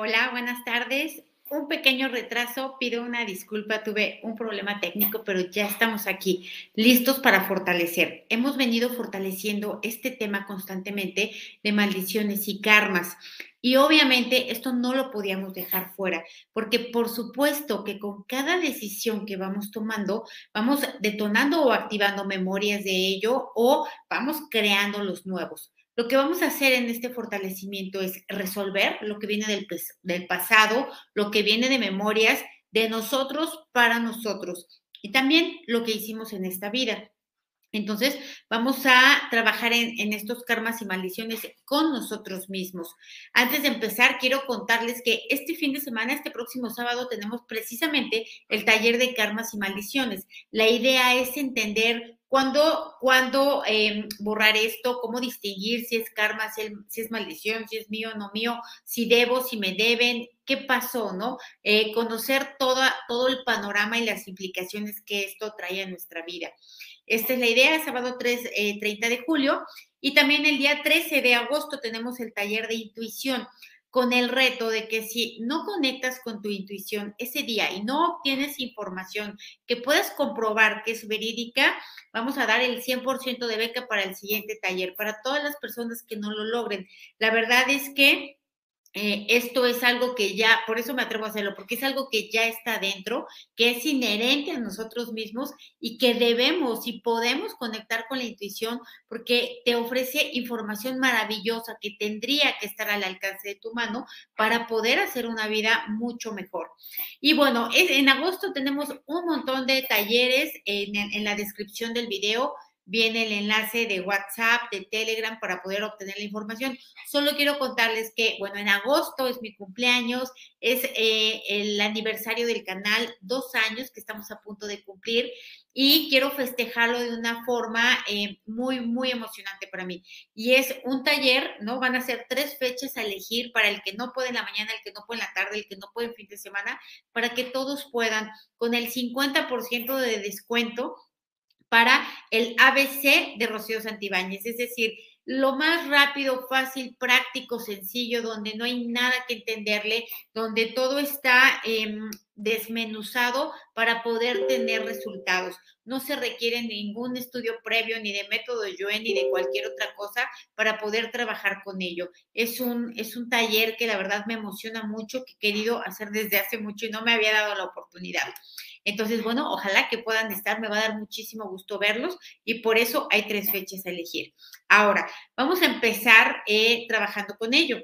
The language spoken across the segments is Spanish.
Hola, buenas tardes. Un pequeño retraso, pido una disculpa, tuve un problema técnico, pero ya estamos aquí, listos para fortalecer. Hemos venido fortaleciendo este tema constantemente de maldiciones y karmas. Y obviamente esto no lo podíamos dejar fuera, porque por supuesto que con cada decisión que vamos tomando, vamos detonando o activando memorias de ello o vamos creando los nuevos. Lo que vamos a hacer en este fortalecimiento es resolver lo que viene del, pasado, lo que viene de memorias de nosotros para nosotros y también lo que hicimos en esta vida. Entonces, vamos a trabajar en, estos karmas y maldiciones con nosotros mismos. Antes de empezar, quiero contarles que este fin de semana, este próximo sábado, tenemos precisamente el taller de karmas y maldiciones. La idea es entender ¿Cuándo, cuando em, borrar esto? ¿Cómo distinguir si es karma, si es, maldición, si es mío no mío? Si debo, si me deben, qué pasó, ¿no? Eh, conocer toda, todo el panorama y las implicaciones que esto trae a nuestra vida. Esta es la idea, sábado 3, 30 eh, de julio. Y también el día 13 de agosto tenemos el taller de intuición con el reto de que si no conectas con tu intuición ese día y no obtienes información que puedas comprobar que es verídica, vamos a dar el 100% de beca para el siguiente taller, para todas las personas que no lo logren. La verdad es que eh, esto es algo que ya, por eso me atrevo a hacerlo, porque es algo que ya está dentro, que es inherente a nosotros mismos y que debemos y podemos conectar con la intuición porque te ofrece información maravillosa que tendría que estar al alcance de tu mano para poder hacer una vida mucho mejor. Y bueno, en agosto tenemos un montón de talleres en la descripción del video viene el enlace de WhatsApp, de Telegram para poder obtener la información. Solo quiero contarles que, bueno, en agosto es mi cumpleaños, es eh, el aniversario del canal, dos años que estamos a punto de cumplir y quiero festejarlo de una forma eh, muy, muy emocionante para mí. Y es un taller, ¿no? Van a ser tres fechas a elegir para el que no puede en la mañana, el que no puede en la tarde, el que no puede en fin de semana, para que todos puedan, con el 50% de descuento para el ABC de Rocío Santibáñez, es decir, lo más rápido, fácil, práctico, sencillo, donde no hay nada que entenderle, donde todo está em, desmenuzado para poder tener resultados. No se requiere ningún estudio previo, ni de método Yuen, ni de cualquier otra cosa para poder trabajar con ello. Es un, es un taller que la verdad me emociona mucho, que he querido hacer desde hace mucho y no me había dado la oportunidad. Entonces, bueno, ojalá que puedan estar, me va a dar muchísimo gusto verlos y por eso hay tres fechas a elegir. Ahora, vamos a empezar eh, trabajando con ello,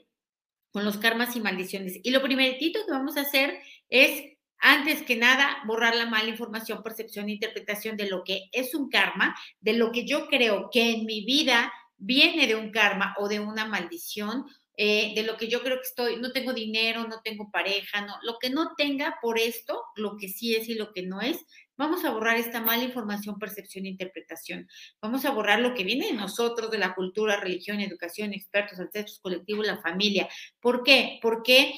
con los karmas y maldiciones. Y lo primeritito que vamos a hacer es antes que nada, borrar la mala información, percepción e interpretación de lo que es un karma, de lo que yo creo que en mi vida viene de un karma o de una maldición eh, de lo que yo creo que estoy, no tengo dinero, no tengo pareja, no, lo que no tenga por esto, lo que sí es y lo que no es, vamos a borrar esta mala información, percepción e interpretación. Vamos a borrar lo que viene de nosotros, de la cultura, religión, educación, expertos, ancestros, colectivos, la familia. ¿Por qué? Porque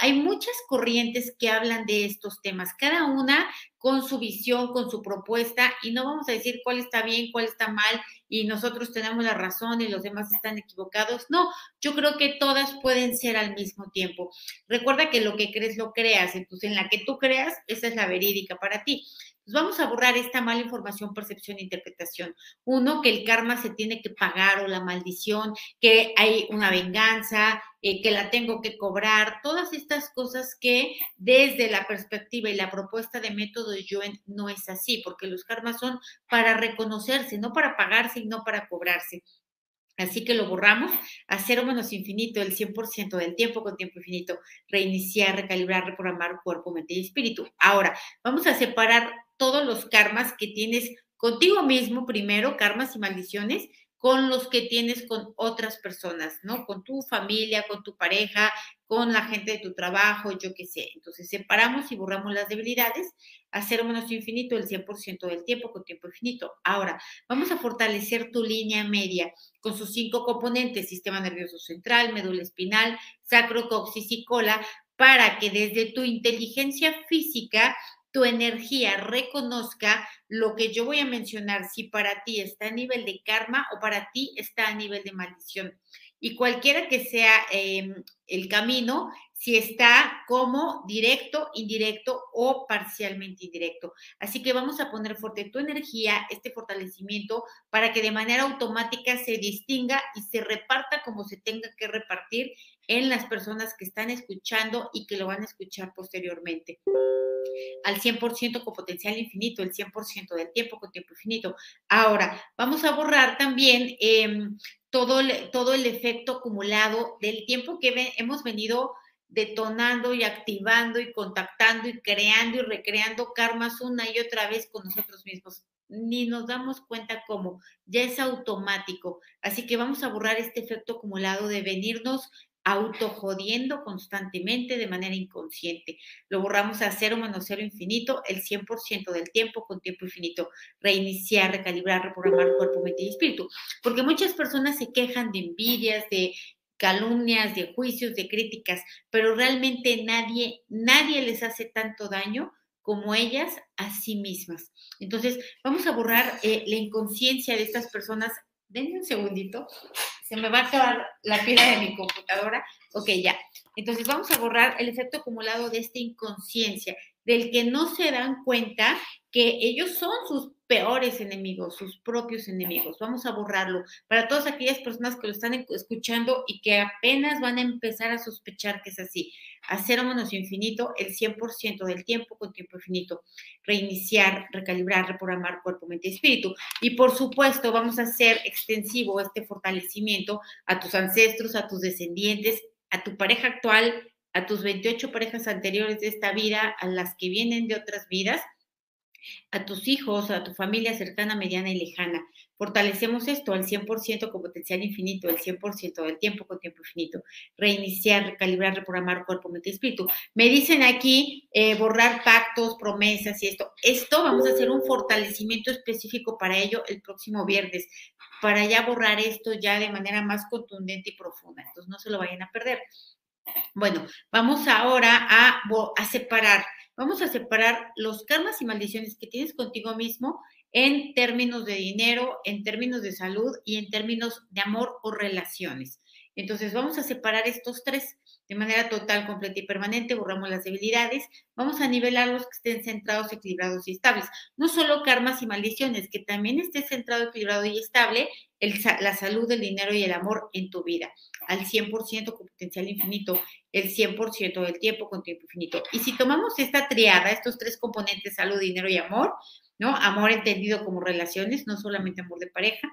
hay muchas corrientes que hablan de estos temas, cada una con su visión, con su propuesta, y no vamos a decir cuál está bien, cuál está mal, y nosotros tenemos la razón y los demás están equivocados. No, yo creo que todas pueden ser al mismo tiempo. Recuerda que lo que crees lo creas, entonces en la que tú creas, esa es la verídica para ti. Pues vamos a borrar esta mala información, percepción e interpretación. Uno, que el karma se tiene que pagar o la maldición, que hay una venganza, eh, que la tengo que cobrar, todas estas cosas que desde la perspectiva y la propuesta de método Yuen no es así, porque los karmas son para reconocerse, no para pagarse y no para cobrarse. Así que lo borramos a cero menos infinito, el 100% del tiempo con tiempo infinito, reiniciar, recalibrar, reprogramar cuerpo, mente y espíritu. Ahora, vamos a separar todos los karmas que tienes contigo mismo primero, karmas y maldiciones, con los que tienes con otras personas, ¿no? Con tu familia, con tu pareja, con la gente de tu trabajo, yo qué sé. Entonces separamos y borramos las debilidades a cero menos infinito el 100% del tiempo con tiempo infinito. Ahora, vamos a fortalecer tu línea media con sus cinco componentes, sistema nervioso central, médula espinal, sacro, coxis y cola, para que desde tu inteligencia física tu energía reconozca lo que yo voy a mencionar, si para ti está a nivel de karma o para ti está a nivel de maldición. Y cualquiera que sea em, el camino, si está como directo, indirecto o parcialmente indirecto. Así que vamos a poner fuerte tu energía, este fortalecimiento, para que de manera automática se distinga y se reparta como se tenga que repartir en las personas que están escuchando y que lo van a escuchar posteriormente al 100% con potencial infinito, el 100% del tiempo con tiempo infinito. Ahora, vamos a borrar también em, todo, todo el efecto acumulado del tiempo que hemos venido detonando y activando y contactando y creando y recreando karmas una y otra vez con nosotros mismos. Ni nos damos cuenta cómo, ya es automático. Así que vamos a borrar este efecto acumulado de venirnos autojodiendo constantemente de manera inconsciente. Lo borramos a cero menos cero infinito el 100% del tiempo con tiempo infinito. Reiniciar, recalibrar, reprogramar cuerpo, mente y espíritu. Porque muchas personas se quejan de envidias, de calumnias, de juicios, de críticas, pero realmente nadie, nadie les hace tanto daño como ellas a sí mismas. Entonces, vamos a borrar eh, la inconsciencia de estas personas. Denme un segundito, se me va a acabar la pila de mi computadora. Ok, ya. Entonces, vamos a borrar el efecto acumulado de esta inconsciencia, del que no se dan cuenta que ellos son sus peores enemigos, sus propios enemigos. Vamos a borrarlo para todas aquellas personas que lo están escuchando y que apenas van a empezar a sospechar que es así. Hacer menos infinito el 100% del tiempo con tiempo infinito. Reiniciar, recalibrar, reprogramar cuerpo, mente y espíritu. Y por supuesto, vamos a hacer extensivo este fortalecimiento a tus ancestros, a tus descendientes, a tu pareja actual, a tus 28 parejas anteriores de esta vida, a las que vienen de otras vidas a tus hijos, a tu familia cercana, mediana y lejana. Fortalecemos esto al 100% con potencial infinito, el 100% del tiempo con tiempo infinito. Reiniciar, recalibrar, reprogramar cuerpo, mente y espíritu. Me dicen aquí eh, borrar pactos, promesas y esto. Esto vamos a hacer un fortalecimiento específico para ello el próximo viernes, para ya borrar esto ya de manera más contundente y profunda. Entonces no se lo vayan a perder. Bueno, vamos ahora a, a separar Vamos a separar los karmas y maldiciones que tienes contigo mismo en términos de dinero, en términos de salud y en términos de amor o relaciones. Entonces vamos a separar estos tres de manera total, completa y permanente, borramos las debilidades, vamos a nivelar los que estén centrados, equilibrados y estables. No solo karmas y maldiciones, que también esté centrado, equilibrado y estable la salud, el dinero y el amor en tu vida, al 100% con potencial infinito, el 100% del tiempo con tiempo infinito. Y si tomamos esta triada, estos tres componentes, salud, dinero y amor, ¿no? Amor entendido como relaciones, no solamente amor de pareja,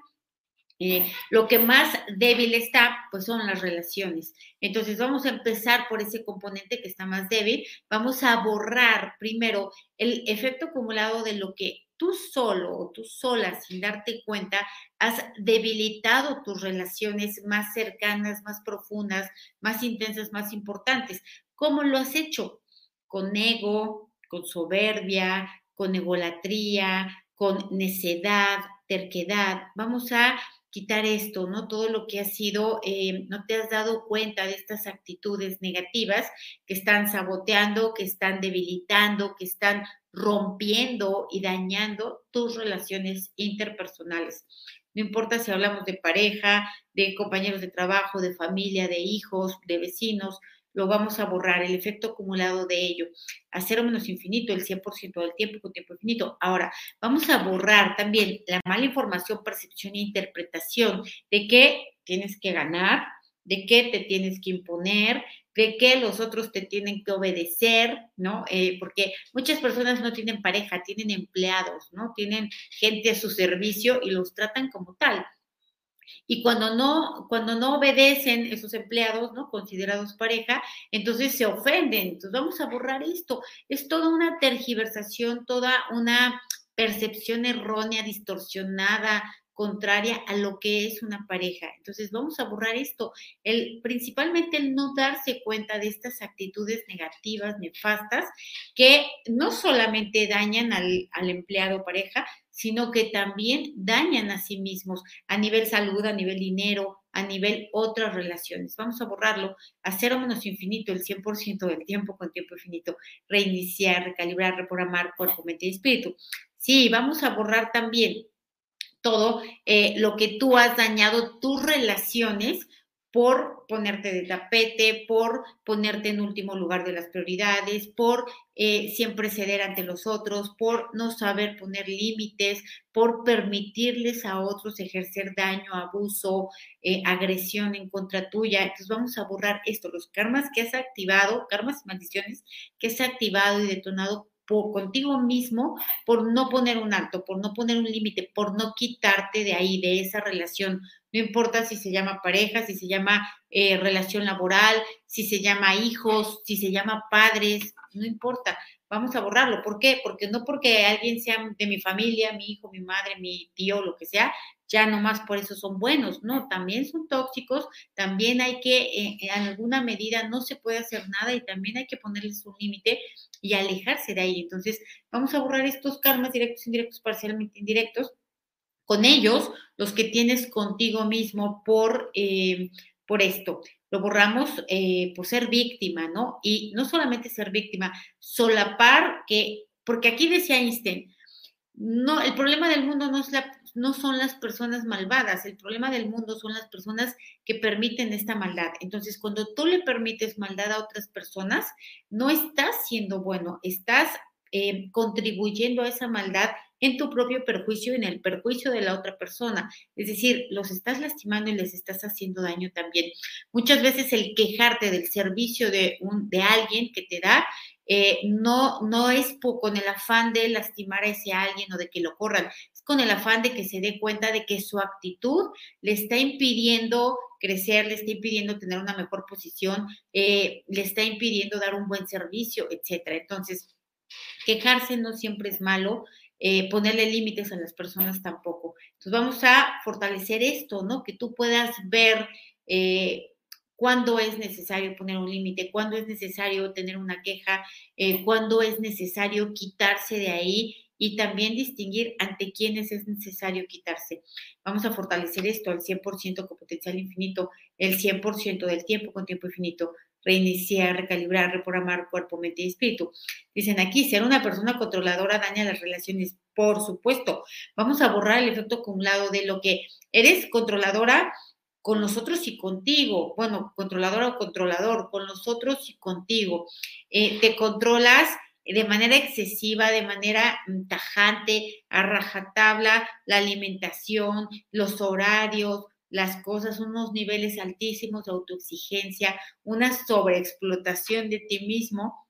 eh, lo que más débil está, pues son las relaciones. Entonces vamos a empezar por ese componente que está más débil. Vamos a borrar primero el efecto acumulado de lo que tú solo o tú sola, sin darte cuenta, has debilitado tus relaciones más cercanas, más profundas, más intensas, más importantes. ¿Cómo lo has hecho? Con ego, con soberbia, con egolatría, con necedad, terquedad. Vamos a quitar esto, ¿no? Todo lo que ha sido, eh, no te has dado cuenta de estas actitudes negativas que están saboteando, que están debilitando, que están rompiendo y dañando tus relaciones interpersonales. No importa si hablamos de pareja, de compañeros de trabajo, de familia, de hijos, de vecinos, lo vamos a borrar, el efecto acumulado de ello, a cero menos infinito, el 100% del tiempo con tiempo infinito. Ahora, vamos a borrar también la mala información, percepción e interpretación de que tienes que ganar, de qué te tienes que imponer, de qué los otros te tienen que obedecer, ¿no? Eh, porque muchas personas no tienen pareja, tienen empleados, ¿no? Tienen gente a su servicio y los tratan como tal. Y cuando no, cuando no obedecen esos empleados, ¿no? Considerados pareja, entonces se ofenden. Entonces vamos a borrar esto. Es toda una tergiversación, toda una percepción errónea, distorsionada, contraria a lo que es una pareja. Entonces vamos a borrar esto, principalmente el no darse cuenta de estas actitudes negativas, nefastas, que no solamente dañan al, al empleado pareja, sino que también dañan a sí mismos a nivel salud, a nivel dinero, a nivel otras relaciones. Vamos a borrarlo a cero menos infinito, el 100% del tiempo con tiempo infinito. Reiniciar, recalibrar, reprogramar cuerpo, mente y espíritu. Sí, vamos a borrar también todo eh, lo que tú has dañado, tus relaciones por ponerte de tapete, por ponerte en último lugar de las prioridades, por eh, siempre ceder ante los otros, por no saber poner límites, por permitirles a otros ejercer daño, abuso, eh, agresión en contra tuya. Entonces vamos a borrar esto, los karmas que has activado, karmas y maldiciones que has activado y detonado por contigo mismo, por no poner un alto, por no poner un límite, por no quitarte de ahí, de esa relación. No importa si se llama pareja, si se llama eh, relación laboral, si se llama hijos, si se llama padres, no importa. Vamos a borrarlo. ¿Por qué? Porque no porque alguien sea de mi familia, mi hijo, mi madre, mi tío, lo que sea, ya nomás por eso son buenos. No, también son tóxicos, también hay que, eh, en alguna medida, no se puede hacer nada y también hay que ponerles un límite y alejarse de ahí. Entonces, vamos a borrar estos karmas directos, indirectos, parcialmente indirectos, con ellos, los que tienes contigo mismo por, eh, por esto. Lo borramos eh, por ser víctima, ¿no? Y no solamente ser víctima, solapar que, porque aquí decía Einstein, no, el problema del mundo no, es la, no son las personas malvadas, el problema del mundo son las personas que permiten esta maldad. Entonces, cuando tú le permites maldad a otras personas, no estás siendo bueno, estás eh, contribuyendo a esa maldad en tu propio perjuicio en el perjuicio de la otra persona. Es decir, los estás lastimando y les estás haciendo daño también. Muchas veces el quejarte del servicio de, un, de alguien que te da eh, no, no es con el afán de lastimar a ese alguien o de que lo corran, es con el afán de que se dé cuenta de que su actitud le está impidiendo crecer, le está impidiendo tener una mejor posición, eh, le está impidiendo dar un buen servicio, etcétera. Entonces, quejarse no siempre es malo, eh, ponerle límites a las personas tampoco. Entonces vamos a fortalecer esto, ¿no? Que tú puedas ver eh, cuándo es necesario poner un límite, cuándo es necesario tener una queja, eh, cuándo es necesario quitarse de ahí y también distinguir ante quiénes es necesario quitarse. Vamos a fortalecer esto al 100% con potencial infinito, el 100% del tiempo con tiempo infinito reiniciar, recalibrar, reprogramar cuerpo, mente y espíritu. Dicen aquí, ser una persona controladora daña las relaciones, por supuesto. Vamos a borrar el efecto acumulado de lo que eres controladora con nosotros y contigo. Bueno, controladora o controlador, con nosotros y contigo. Eh, te controlas de manera excesiva, de manera mm, tajante, a rajatabla, la alimentación, los horarios, las cosas, unos niveles altísimos de autoexigencia, una sobreexplotación de ti mismo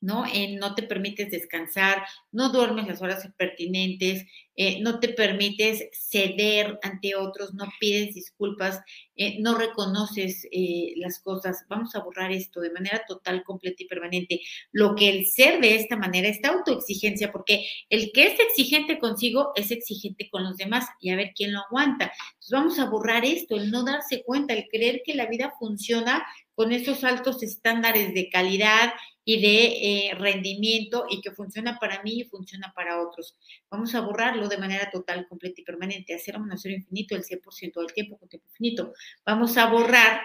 ¿no? no te permites descansar, no duermes las horas pertinentes, eh, no te permites ceder ante otros, no pides disculpas, eh, no reconoces eh, las cosas. Vamos a borrar esto de manera total, completa y permanente. Lo que el ser de esta manera, esta autoexigencia, porque el que es exigente consigo es exigente con los demás y a ver quién lo aguanta. Vamos a borrar esto, el no darse cuenta, el creer que la vida funciona con esos altos estándares de calidad y de rendimiento y que funciona para mí y funciona para otros. Vamos a borrarlo de manera total, completa y permanente, hacer un cero infinito el 100% del tiempo con tiempo infinito. Vamos a borrar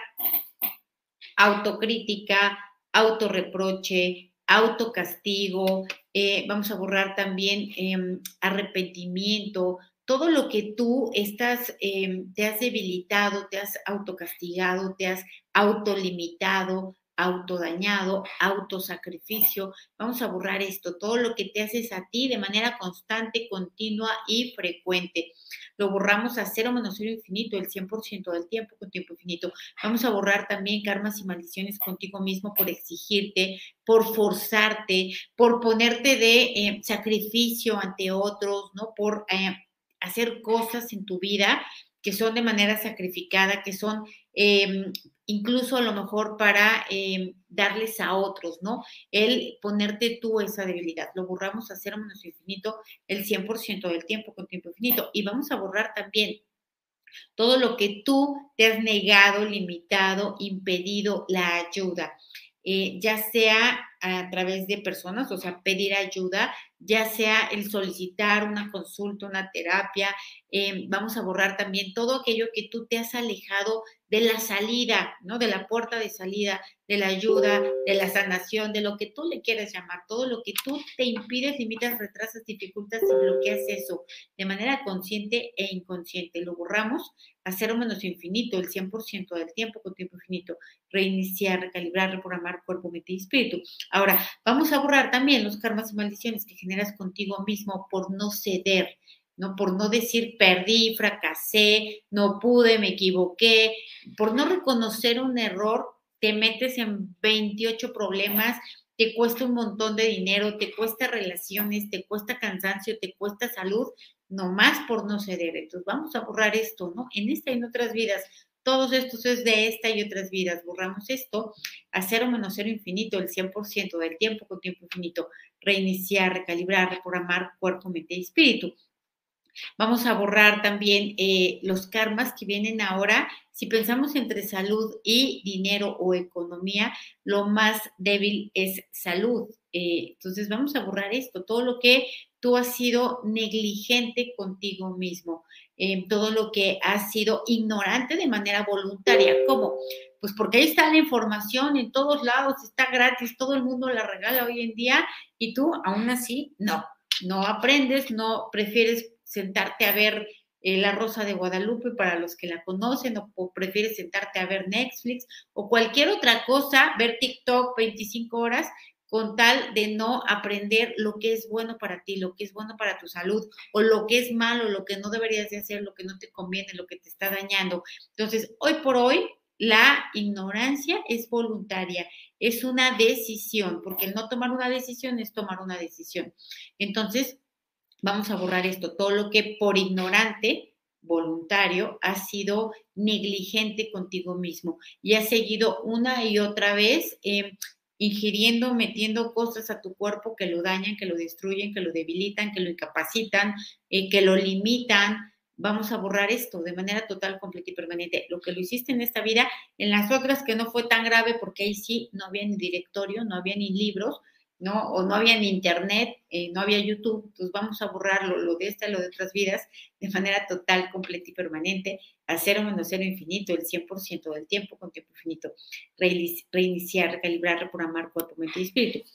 autocrítica, autorreproche, autocastigo, eh, vamos a borrar también em, arrepentimiento, todo lo que tú estás, em, te has debilitado, te has autocastigado, te has autolimitado, autodañado, autosacrificio. Vamos a borrar esto, todo lo que te haces a ti de manera constante, continua y frecuente. Lo borramos a cero menos cero infinito, el 100% del tiempo con tiempo infinito. Vamos a borrar también karmas y maldiciones contigo mismo por exigirte, por forzarte, por ponerte de eh, sacrificio ante otros, ¿no? Por eh, hacer cosas en tu vida que son de manera sacrificada, que son em, incluso a lo mejor para em, darles a otros, ¿no? El ponerte tú esa debilidad. Lo borramos a cero menos infinito el 100% del tiempo con tiempo infinito. Y vamos a borrar también todo lo que tú te has negado, limitado, impedido la ayuda. Eh, ya sea a través de personas, o sea, pedir ayuda, ya sea el solicitar una consulta, una terapia, em, vamos a borrar también todo aquello que tú te has alejado de la salida, ¿no? De la puerta de salida, de la ayuda, de la sanación, de lo que tú le quieras llamar, todo lo que tú te impides, limitas, retrasas, dificultas y bloqueas eso de manera consciente e inconsciente. Lo borramos a cero menos infinito, el 100% del tiempo con tiempo infinito, reiniciar, recalibrar, reprogramar cuerpo, mente y espíritu. Ahora, vamos a borrar también los karmas y maldiciones que generas contigo mismo por no ceder, ¿no? Por no decir perdí, fracasé, no pude, me equivoqué, por no reconocer un error, te metes en 28 problemas, te cuesta un montón de dinero, te cuesta relaciones, te cuesta cansancio, te cuesta salud, nomás por no ceder. Entonces vamos a borrar esto, ¿no? En esta y en otras vidas. Todos estos es de esta y otras vidas. Borramos esto a cero menos cero infinito, el 100% del tiempo con tiempo infinito. Reiniciar, recalibrar, reprogramar cuerpo, mente y espíritu. Vamos a borrar también eh, los karmas que vienen ahora. Si pensamos entre salud y dinero o economía, lo más débil es salud. Eh, entonces vamos a borrar esto, todo lo que tú has sido negligente contigo mismo, eh, todo lo que has sido ignorante de manera voluntaria. ¿Cómo? Pues porque ahí está la información en todos lados, está gratis, todo el mundo la regala hoy en día y tú aún así no, no aprendes, no prefieres sentarte a ver eh, La Rosa de Guadalupe para los que la conocen o, prefieres sentarte a ver Netflix o cualquier otra cosa, ver TikTok 25 horas con tal de no aprender lo que es bueno para ti, lo que es bueno para tu salud o lo que es malo, lo que no deberías de hacer, lo que no te conviene, lo que te está dañando. Entonces, hoy por hoy, la ignorancia es voluntaria, es una decisión, porque el no tomar una decisión es tomar una decisión. Entonces, vamos a borrar esto, todo lo que por ignorante, voluntario, ha sido negligente contigo mismo y has seguido una y otra vez eh, ingiriendo, metiendo cosas a tu cuerpo que lo dañan, que lo destruyen, que lo debilitan, que lo incapacitan, eh, que lo limitan. Vamos a borrar esto de manera total, completa y permanente. Lo que lo hiciste en esta vida, en las otras que no fue tan grave porque ahí sí no había ni directorio, no había ni libros, ¿no? O no había ni internet, eh, no había YouTube, pues vamos a borrarlo, lo de esta y lo de otras vidas, de manera total, completa y permanente, a cero menos cero infinito, el 100% del tiempo con tiempo infinito, reiniciar, recalibrar, reprogramar cuerpo, mente y espíritu.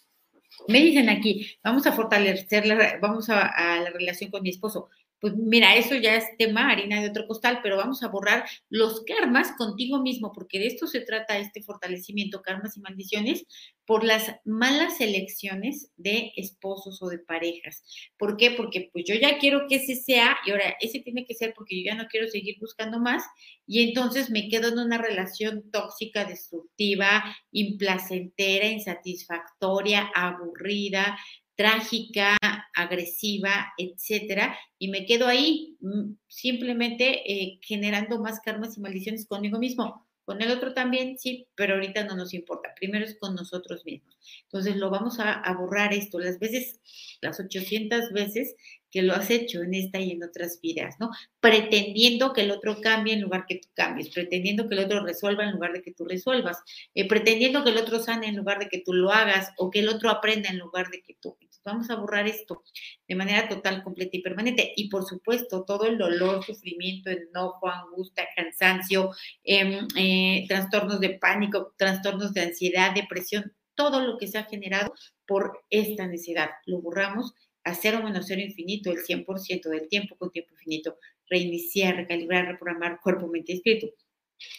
Me dicen aquí, vamos a fortalecer, la, vamos a la relación con mi esposo pues mira, eso ya es tema, harina de otro costal, pero vamos a borrar los karmas contigo mismo, porque de esto se trata este fortalecimiento, karmas y maldiciones, por las malas elecciones de esposos o de parejas. ¿Por qué? Porque pues yo ya quiero que ese sea, y ahora ese tiene que ser porque yo ya no quiero seguir buscando más, y entonces me quedo en una relación tóxica, destructiva, implacentera, insatisfactoria, aburrida, trágica, agresiva, etcétera, y me quedo ahí mm, simplemente eh, generando más karmas y maldiciones conmigo mismo. Con el otro también, sí, pero ahorita no nos importa. Primero es con nosotros mismos. Entonces lo vamos a, borrar esto las veces, las 800 veces que lo has hecho en esta y en otras vidas, ¿no? Pretendiendo que el otro cambie en lugar que tú cambies, pretendiendo que el otro resuelva en lugar de que tú resuelvas, eh, pretendiendo que el otro sane en lugar de que tú lo hagas o que el otro aprenda en lugar de que tú. Entonces, vamos a borrar esto de manera total, completa y permanente. Y por supuesto, todo el dolor, sufrimiento, enojo, angustia, cansancio, em, eh, trastornos de pánico, trastornos de ansiedad, depresión, todo lo que se ha generado por esta necesidad. Lo borramos a cero menos cero infinito, el 100% del tiempo con tiempo infinito, reiniciar, recalibrar, reprogramar cuerpo, mente y espíritu.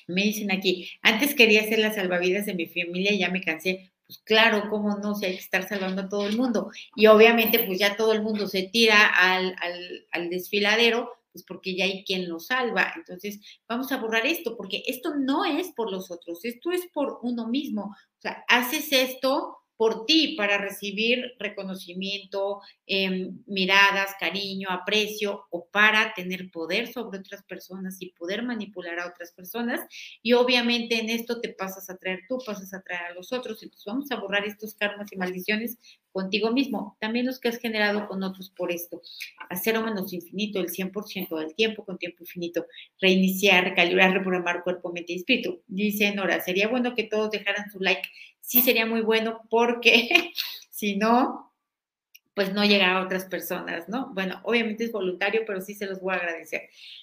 Me dicen aquí, antes quería ser la salvavidas de mi familia, ya me cansé. Pues claro, cómo no, si hay que estar salvando a todo el mundo. Y obviamente, pues ya todo el mundo se tira al, al, al desfiladero, pues porque ya hay quien lo salva. Entonces, vamos a borrar esto, porque esto no es por los otros, esto es por uno mismo. O sea, haces esto por ti para recibir reconocimiento, em, miradas, cariño, aprecio o para tener poder sobre otras personas y poder manipular a otras personas. Y obviamente en esto te pasas a traer tú, pasas a traer a los otros. Entonces vamos a borrar estos karmas y maldiciones contigo mismo, también los que has generado con otros por esto. Hacer o menos infinito, el 100% del tiempo con tiempo infinito. Reiniciar, recalibrar, reprogramar cuerpo, mente y espíritu. Dice Nora, sería bueno que todos dejaran su like sí sería muy bueno porque si no, pues no llega a otras personas, ¿no? Bueno, obviamente es voluntario, pero sí se los voy a agradecer.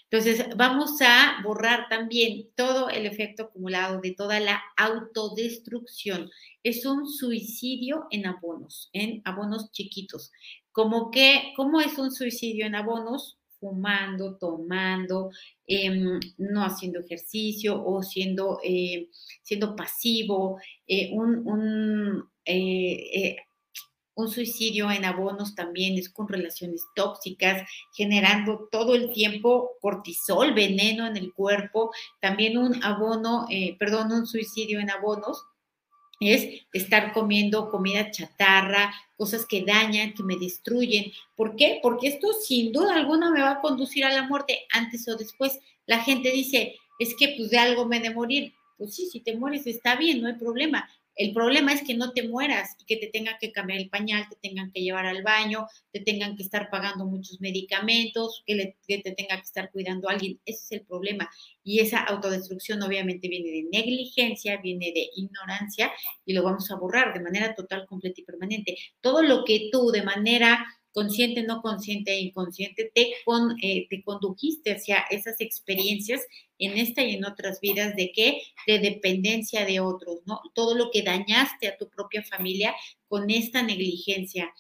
Entonces, vamos a borrar también todo el efecto acumulado de toda la autodestrucción. Es un suicidio en abonos, en abonos chiquitos. Como que, ¿cómo es un suicidio en abonos? Fumando, tomando, em, no haciendo ejercicio o siendo, eh, siendo pasivo, eh, un, eh, un suicidio en abonos también es con relaciones tóxicas, generando todo el tiempo cortisol, veneno en el cuerpo. También un abono, perdón, un suicidio en abonos es estar comiendo comida chatarra, cosas que dañan, que me destruyen. ¿Por qué? Porque esto sin duda alguna me va a conducir a la muerte antes o después. La gente dice, es que pues de algo me de morir. Pues sí, si te mueres está bien, no hay problema, el problema es que no te mueras y que te tengan que cambiar el pañal, te tengan que llevar al baño, te tengan que estar pagando muchos medicamentos, que, te tenga que estar cuidando a alguien. Ese es el problema. Y esa autodestrucción obviamente viene de negligencia, viene de ignorancia y lo vamos a borrar de manera total, completa y permanente. Todo lo que tú de manera consciente, no consciente e inconsciente, te, con, eh, te condujiste hacia esas experiencias en esta y en otras vidas de qué? De dependencia de otros, ¿no? Todo lo que dañaste a tu propia familia con esta negligencia,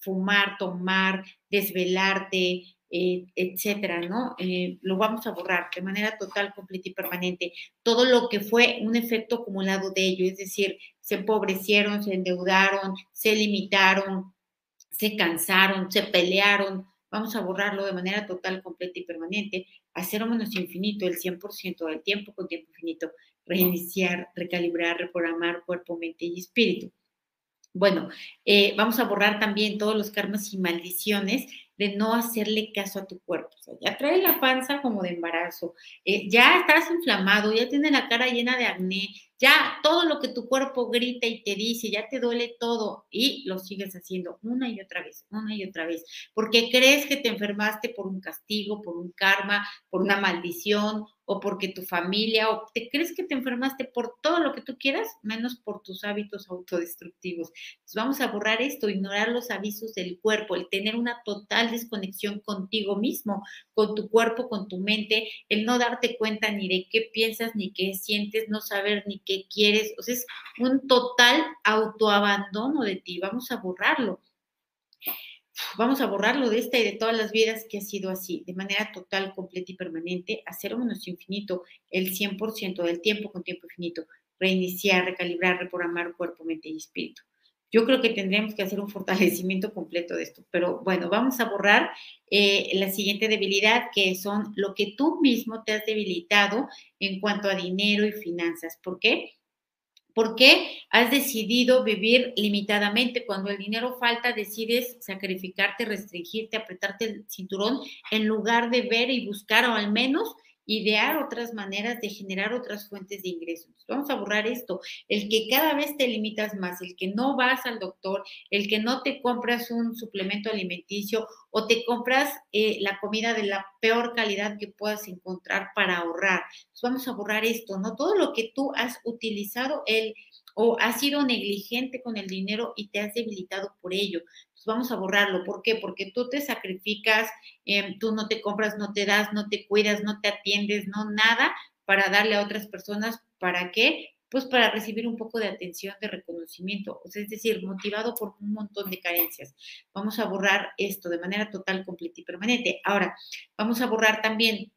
fumar, tomar, desvelarte, eh, etcétera, ¿no? Eh, lo vamos a borrar de manera total, completa y permanente. Todo lo que fue un efecto acumulado de ello, es decir, se empobrecieron, se endeudaron, se limitaron, se cansaron, se pelearon, vamos a borrarlo de manera total, completa y permanente, hacer o menos infinito el 100% del tiempo con tiempo infinito, reiniciar, recalibrar, reprogramar cuerpo, mente y espíritu. Bueno, eh, vamos a borrar también todos los karmas y maldiciones de no hacerle caso a tu cuerpo. O sea, ya trae la panza como de embarazo, eh, ya estás inflamado, ya tienes la cara llena de acné, ya todo lo que tu cuerpo grita y te dice, ya te duele todo y lo sigues haciendo una y otra vez, una y otra vez, porque crees que te enfermaste por un castigo, por un karma, por una maldición o porque tu familia, o te crees que te enfermaste por todo lo que tú quieras, menos por tus hábitos autodestructivos. Entonces vamos a borrar esto, ignorar los avisos del cuerpo, el tener una total desconexión contigo mismo, con tu cuerpo, con tu mente, el no darte cuenta ni de qué piensas, ni qué sientes, no saber ni qué quieres. O sea, es un total autoabandono de ti. Vamos a borrarlo. Vamos a borrarlo de esta y de todas las vidas que ha sido así, de manera total, completa y permanente, hacer menos infinito el 100% del tiempo con tiempo infinito, reiniciar, recalibrar, reprogramar cuerpo, mente y espíritu. Yo creo que tendríamos que hacer un fortalecimiento completo de esto, pero bueno, vamos a borrar eh, la siguiente debilidad, que son lo que tú mismo te has debilitado en cuanto a dinero y finanzas. ¿Por qué? Porque has decidido vivir limitadamente. Cuando el dinero falta, decides sacrificarte, restringirte, apretarte el cinturón, en lugar de ver y buscar o al menos idear otras maneras de generar otras fuentes de ingresos. Vamos a borrar esto, el que cada vez te limitas más, el que no vas al doctor, el que no te compras un suplemento alimenticio o te compras eh, la comida de la peor calidad que puedas encontrar para ahorrar. vamos a borrar esto, ¿no? Todo lo que tú has utilizado el o has sido negligente con el dinero y te has debilitado por ello vamos a borrarlo. ¿Por qué? Porque tú te sacrificas, em, tú no te compras, no te das, no te cuidas, no te atiendes, no nada para darle a otras personas. ¿Para qué? Pues para recibir un poco de atención, de reconocimiento, o es decir, motivado por un montón de carencias. Vamos a borrar esto de manera total, completa y permanente. Ahora, vamos a borrar también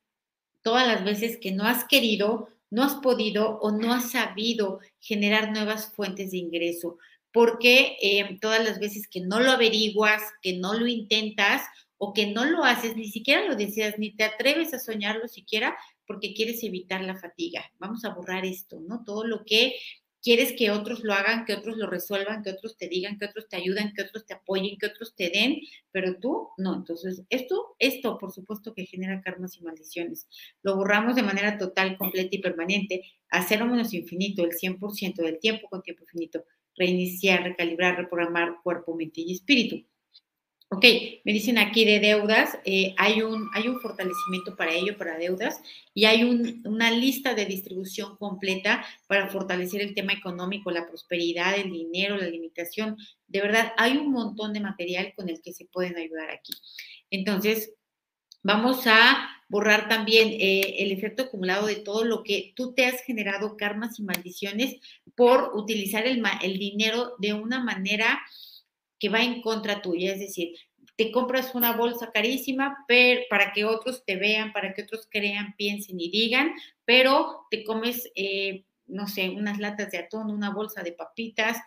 todas las veces que no has querido, no has podido o no has sabido generar nuevas fuentes de ingreso porque eh, todas las veces que no lo averiguas, que no lo intentas o que no lo haces, ni siquiera lo deseas, ni te atreves a soñarlo siquiera porque quieres evitar la fatiga. Vamos a borrar esto, ¿no? Todo lo que quieres que otros lo hagan, que otros lo resuelvan, que otros te digan, que otros te ayuden, que otros te apoyen, que otros te den, pero tú no. Entonces, esto, esto por supuesto que genera karmas y maldiciones. Lo borramos de manera total, completa y permanente, a cero menos infinito, el 100% del tiempo con tiempo infinito reiniciar, recalibrar, reprogramar cuerpo, mente y espíritu. Ok, me dicen aquí de deudas, eh, hay, un, hay un fortalecimiento para ello, para deudas, y hay una lista de distribución completa para fortalecer el tema económico, la prosperidad, el dinero, la limitación. De verdad, hay un montón de material con el que se pueden ayudar aquí. Entonces, vamos a borrar también eh, el efecto acumulado de todo lo que tú te has generado, karmas y maldiciones, por utilizar el, el dinero de una manera que va en contra tuya, es decir, te compras una bolsa carísima para que otros te vean, para que otros crean, piensen y digan, pero te comes, eh, no sé, unas latas de atún, una bolsa de papitas,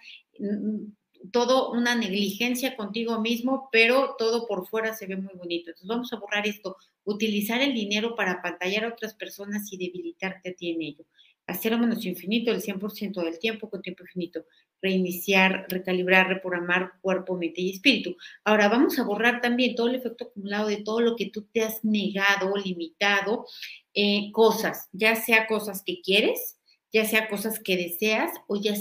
todo una negligencia contigo mismo, pero todo por fuera se ve muy bonito. Entonces vamos a borrar esto, utilizar el dinero para pantallar a otras personas y debilitarte a ti en ello. Hacer menos infinito el 100% del tiempo con tiempo infinito reiniciar, recalibrar, reprogramar cuerpo, mente y espíritu. Ahora vamos a borrar también todo el efecto acumulado de todo lo que tú te has negado, limitado, eh, cosas, ya sea cosas que quieres, ya sea cosas que deseas o ya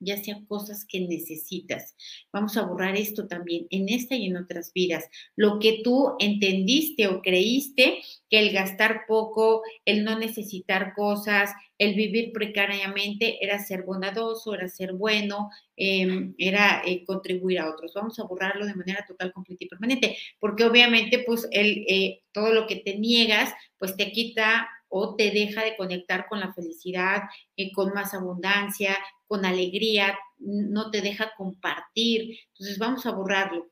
ya sea cosas que necesitas. Vamos a borrar esto también en esta y en otras vidas. Lo que tú entendiste o creíste que el gastar poco, el no necesitar cosas, el vivir precariamente era ser bondadoso, era ser bueno, em, era eh, contribuir a otros. Vamos a borrarlo de manera total, completa y permanente, porque obviamente pues el, eh, todo lo que te niegas pues te quita o te deja de conectar con la felicidad, eh, con más abundancia, con alegría, no te deja compartir. Entonces vamos a borrarlo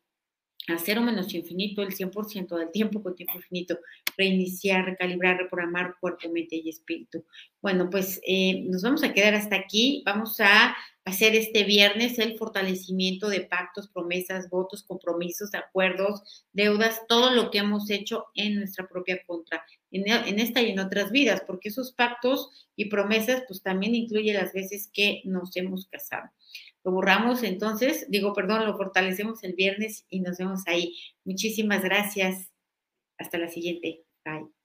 a cero menos infinito el 100% del tiempo con tiempo infinito, reiniciar, recalibrar, reprogramar cuerpo, mente y espíritu. Bueno, pues eh, nos vamos a quedar hasta aquí. Vamos a hacer este viernes el fortalecimiento de pactos, promesas, votos, compromisos, acuerdos, deudas, todo lo que hemos hecho en nuestra propia contra, en, en esta y en otras vidas, porque esos pactos y promesas pues también incluye las veces que nos hemos casado. Lo borramos entonces, digo, perdón, lo fortalecemos el viernes y nos vemos ahí. Muchísimas gracias. Hasta la siguiente. Bye.